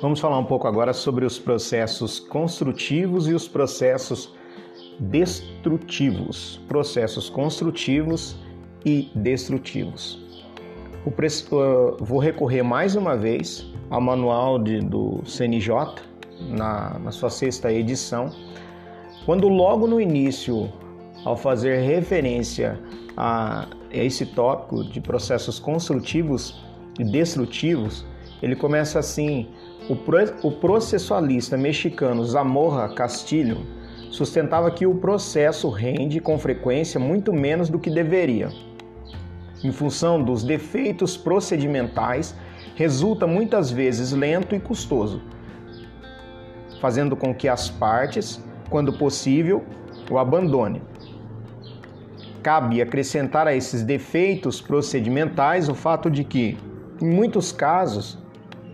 Vamos falar um pouco agora sobre os processos construtivos e os processos destrutivos. Processos construtivos e destrutivos. vou recorrer mais uma vez ao manual de, do CNJ, na, na sua sexta edição, quando logo no início, ao fazer referência a, a esse tópico de processos construtivos e destrutivos, ele começa assim: o processualista mexicano Zamorra Castilho sustentava que o processo rende com frequência muito menos do que deveria. Em função dos defeitos procedimentais, resulta muitas vezes lento e custoso, fazendo com que as partes, quando possível, o abandonem. Cabe acrescentar a esses defeitos procedimentais o fato de que, em muitos casos,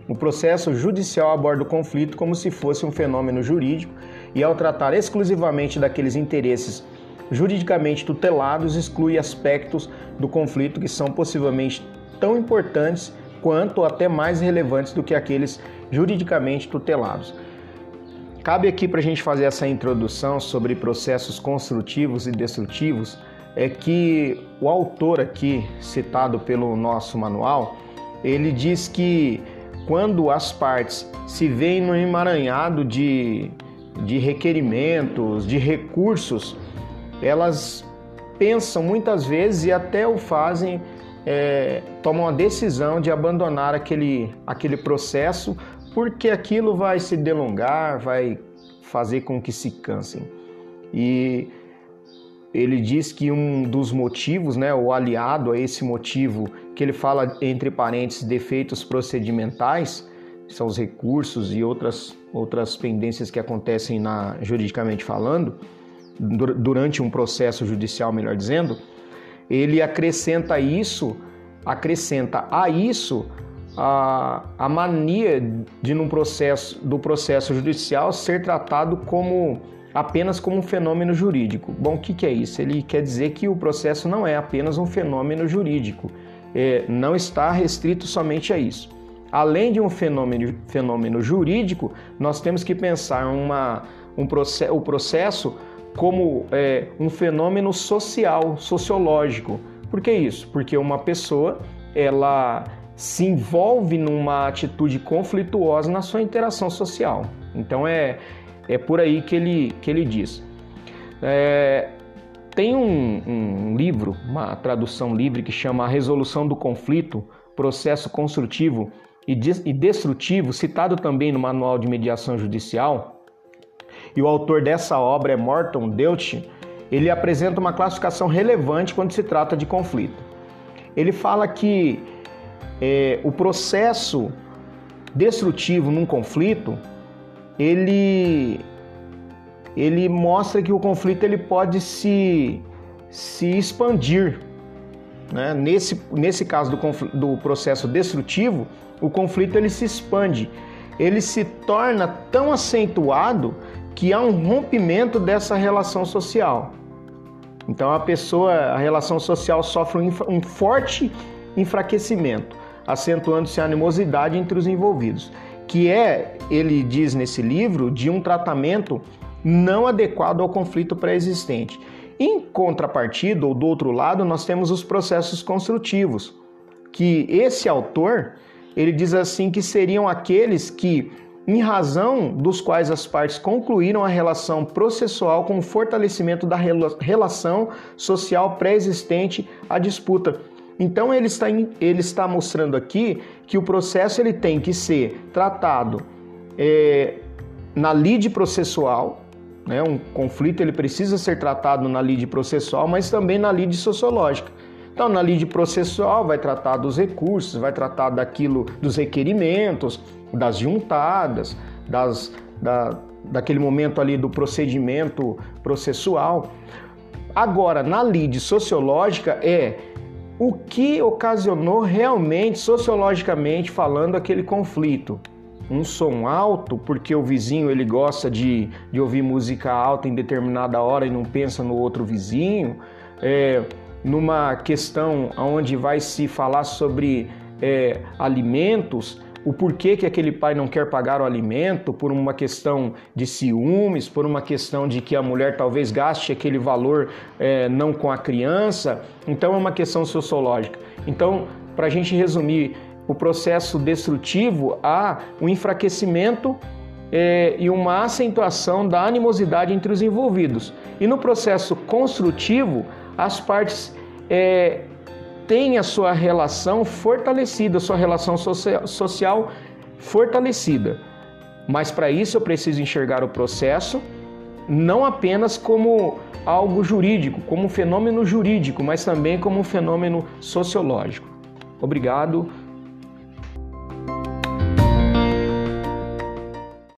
o processo judicial aborda o conflito como se fosse um fenômeno jurídico e, ao tratar exclusivamente daqueles interesses juridicamente tutelados, exclui aspectos do conflito que são possivelmente tão importantes quanto ou até mais relevantes do que aqueles juridicamente tutelados. Cabe aqui para a gente fazer essa introdução sobre processos construtivos e destrutivos, é que o autor aqui citado pelo nosso manual, ele diz que quando as partes se veem no emaranhado de, de requerimentos, de recursos, elas pensam muitas vezes e até o fazem, é, tomam a decisão de abandonar aquele, aquele processo porque aquilo vai se delongar, vai fazer com que se cansem. E ele diz que um dos motivos, né, o aliado a esse motivo que ele fala entre parênteses defeitos procedimentais, são os recursos e outras outras pendências que acontecem na juridicamente falando, durante um processo judicial, melhor dizendo, ele acrescenta isso, acrescenta a isso a, a mania de num processo do processo judicial ser tratado como apenas como um fenômeno jurídico. Bom, o que, que é isso? Ele quer dizer que o processo não é apenas um fenômeno jurídico, é, não está restrito somente a isso. Além de um fenômeno, fenômeno jurídico, nós temos que pensar uma, um processo, o processo como é, um fenômeno social, sociológico. Por que isso? Porque uma pessoa ela se envolve numa atitude conflituosa na sua interação social. Então é, é por aí que ele, que ele diz. É, tem um, um, livro, uma tradução livre que chama A Resolução do Conflito, Processo Construtivo e, e Destrutivo, citado também no Manual de Mediação Judicial. E o autor dessa obra é Morton Deutsch. Ele apresenta uma classificação relevante quando se trata de conflito. Ele fala que é, o processo destrutivo num conflito ele ele mostra que o conflito ele pode se, se expandir. Né? Nesse, nesse caso do, do processo destrutivo, o conflito ele se expande, ele se torna tão acentuado que há um rompimento dessa relação social. Então a pessoa, a relação social sofre um, um forte enfraquecimento, acentuando-se a animosidade entre os envolvidos que é, ele diz nesse livro, de um tratamento não adequado ao conflito pré-existente. Em contrapartida, ou do outro lado, nós temos os processos construtivos, que esse autor, ele diz assim que seriam aqueles que em razão dos quais as partes concluíram a relação processual com o fortalecimento da relação social pré-existente à disputa, então ele está, ele está mostrando aqui que o processo ele tem que ser tratado é, na lide processual, né? um conflito ele precisa ser tratado na lide processual, mas também na lide sociológica. Então, na lide processual vai tratar dos recursos, vai tratar daquilo, dos requerimentos, das juntadas, das, da, daquele momento ali do procedimento processual. Agora, na lide sociológica é o que ocasionou realmente, sociologicamente falando, aquele conflito. Um som alto, porque o vizinho ele gosta de, de ouvir música alta em determinada hora e não pensa no outro vizinho. É, numa questão onde vai se falar sobre é, alimentos, o porquê que aquele pai não quer pagar o alimento por uma questão de ciúmes, por uma questão de que a mulher talvez gaste aquele valor é, não com a criança. Então é uma questão sociológica. Então, para a gente resumir, o processo destrutivo há um enfraquecimento é, e uma acentuação da animosidade entre os envolvidos. E no processo construtivo, as partes é, tem a sua relação fortalecida, a sua relação social fortalecida. Mas para isso eu preciso enxergar o processo não apenas como algo jurídico, como um fenômeno jurídico, mas também como um fenômeno sociológico. Obrigado.